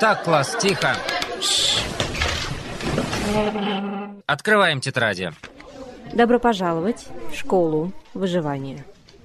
Так, класс, тихо. Открываем тетради. Добро пожаловать в школу выживания.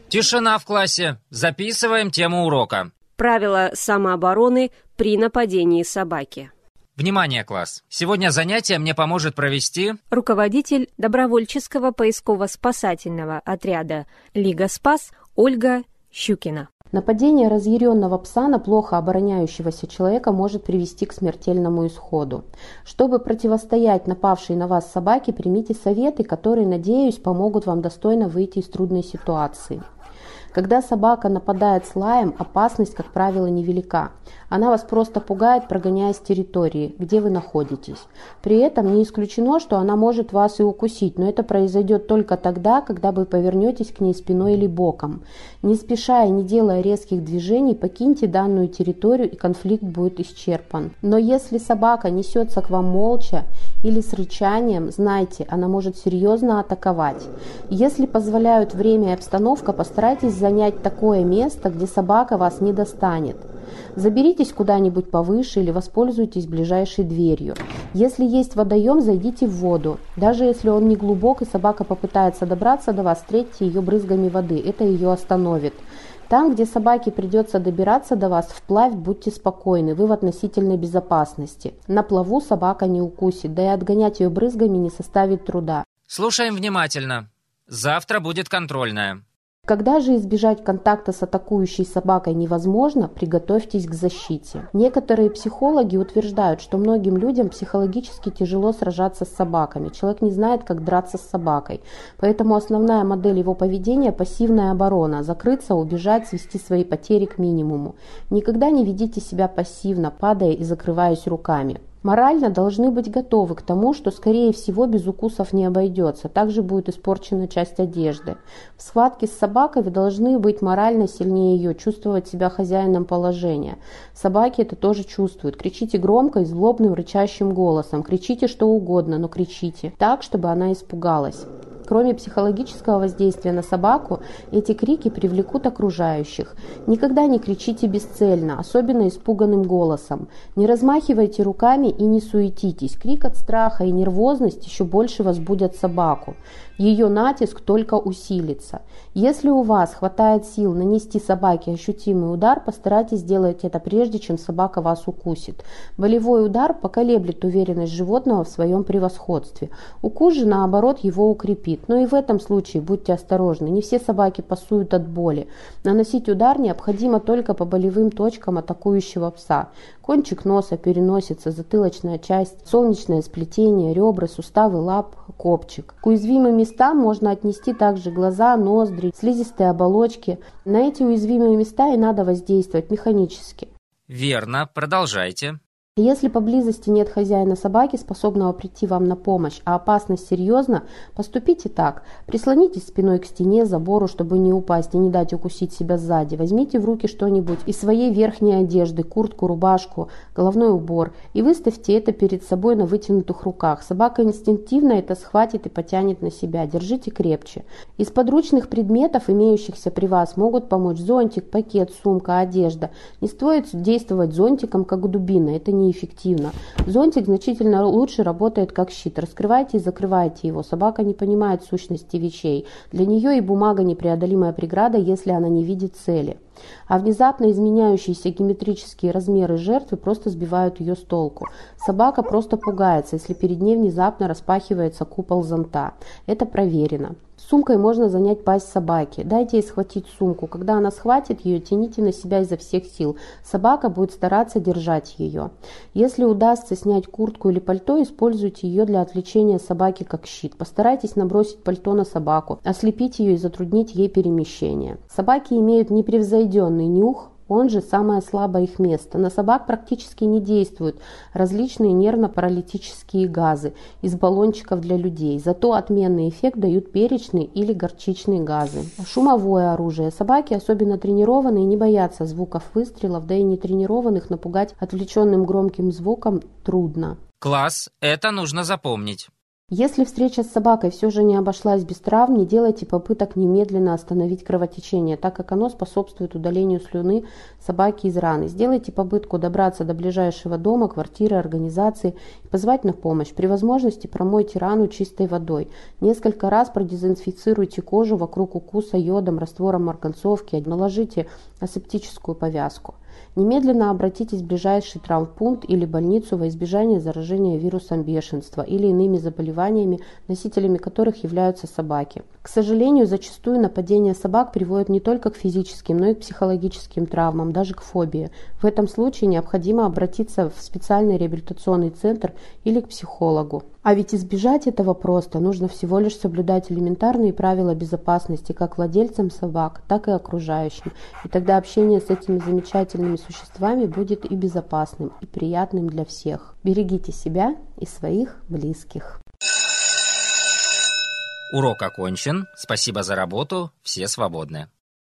Тишина в классе. Записываем тему урока. Правила самообороны при нападении собаки. Внимание, класс! Сегодня занятие мне поможет провести... Руководитель добровольческого поисково-спасательного отряда «Лига Спас» Ольга Щукина. Нападение разъяренного пса на плохо обороняющегося человека может привести к смертельному исходу. Чтобы противостоять напавшей на вас собаке, примите советы, которые, надеюсь, помогут вам достойно выйти из трудной ситуации. Когда собака нападает с лаем, опасность, как правило, невелика. Она вас просто пугает, прогоняя с территории, где вы находитесь. При этом не исключено, что она может вас и укусить, но это произойдет только тогда, когда вы повернетесь к ней спиной или боком. Не спеша и не делая резких движений, покиньте данную территорию и конфликт будет исчерпан. Но если собака несется к вам молча или с рычанием, знайте, она может серьезно атаковать. Если позволяют время и обстановка, постарайтесь занять такое место, где собака вас не достанет. Заберитесь куда-нибудь повыше или воспользуйтесь ближайшей дверью. Если есть водоем, зайдите в воду. Даже если он не глубок и собака попытается добраться до вас, встретьте ее брызгами воды. Это ее остановит. Там, где собаке придется добираться до вас, вплавь будьте спокойны, вы в относительной безопасности. На плаву собака не укусит, да и отгонять ее брызгами не составит труда. Слушаем внимательно. Завтра будет контрольная. Когда же избежать контакта с атакующей собакой невозможно, приготовьтесь к защите. Некоторые психологи утверждают, что многим людям психологически тяжело сражаться с собаками. Человек не знает, как драться с собакой. Поэтому основная модель его поведения – пассивная оборона. Закрыться, убежать, свести свои потери к минимуму. Никогда не ведите себя пассивно, падая и закрываясь руками. Морально должны быть готовы к тому, что, скорее всего, без укусов не обойдется. Также будет испорчена часть одежды. В схватке с собакой вы должны быть морально сильнее ее, чувствовать себя хозяином положения. Собаки это тоже чувствуют. Кричите громко и злобным рычащим голосом. Кричите что угодно, но кричите так, чтобы она испугалась. Кроме психологического воздействия на собаку, эти крики привлекут окружающих. Никогда не кричите бесцельно, особенно испуганным голосом. Не размахивайте руками и не суетитесь. Крик от страха и нервозность еще больше возбудят собаку ее натиск только усилится. Если у вас хватает сил нанести собаке ощутимый удар, постарайтесь сделать это прежде, чем собака вас укусит. Болевой удар поколеблет уверенность животного в своем превосходстве. Укус же, наоборот, его укрепит. Но и в этом случае будьте осторожны. Не все собаки пасуют от боли. Наносить удар необходимо только по болевым точкам атакующего пса. Кончик носа, переносица, затылочная часть, солнечное сплетение, ребра, суставы лап, копчик. К уязвимым местам можно отнести также глаза, ноздри, слизистые оболочки. На эти уязвимые места и надо воздействовать механически. Верно, продолжайте. Если поблизости нет хозяина собаки, способного прийти вам на помощь, а опасность серьезна, поступите так. Прислонитесь спиной к стене, забору, чтобы не упасть и не дать укусить себя сзади. Возьмите в руки что-нибудь из своей верхней одежды, куртку, рубашку, головной убор и выставьте это перед собой на вытянутых руках. Собака инстинктивно это схватит и потянет на себя. Держите крепче. Из подручных предметов, имеющихся при вас, могут помочь зонтик, пакет, сумка, одежда. Не стоит действовать зонтиком, как дубина. Это не неэффективно. Зонтик значительно лучше работает как щит. Раскрывайте и закрывайте его. Собака не понимает сущности вещей. Для нее и бумага непреодолимая преграда, если она не видит цели. А внезапно изменяющиеся геометрические размеры жертвы просто сбивают ее с толку. Собака просто пугается, если перед ней внезапно распахивается купол зонта. Это проверено. Сумкой можно занять пасть собаки. Дайте ей схватить сумку. Когда она схватит ее, тяните на себя изо всех сил. Собака будет стараться держать ее. Если удастся снять куртку или пальто, используйте ее для отвлечения собаки как щит. Постарайтесь набросить пальто на собаку, ослепить ее и затруднить ей перемещение. Собаки имеют непревзойденный нюх, он же самое слабое их место. На собак практически не действуют различные нервно-паралитические газы из баллончиков для людей. Зато отменный эффект дают перечные или горчичные газы. Шумовое оружие. Собаки, особенно тренированные, не боятся звуков выстрелов, да и не тренированных напугать отвлеченным громким звуком трудно. Класс, это нужно запомнить. Если встреча с собакой все же не обошлась без травм, не делайте попыток немедленно остановить кровотечение, так как оно способствует удалению слюны собаки из раны. Сделайте попытку добраться до ближайшего дома, квартиры, организации и позвать на помощь. При возможности промойте рану чистой водой. Несколько раз продезинфицируйте кожу вокруг укуса йодом, раствором марганцовки, наложите асептическую повязку. Немедленно обратитесь в ближайший травмпункт или больницу во избежание заражения вирусом бешенства или иными заболеваниями, носителями которых являются собаки. К сожалению, зачастую нападения собак приводят не только к физическим, но и к психологическим травмам, даже к фобии. В этом случае необходимо обратиться в специальный реабилитационный центр или к психологу. А ведь избежать этого просто. Нужно всего лишь соблюдать элементарные правила безопасности как владельцам собак, так и окружающим. И тогда общение с этими замечательными существами будет и безопасным, и приятным для всех. Берегите себя и своих близких. Урок окончен. Спасибо за работу. Все свободны.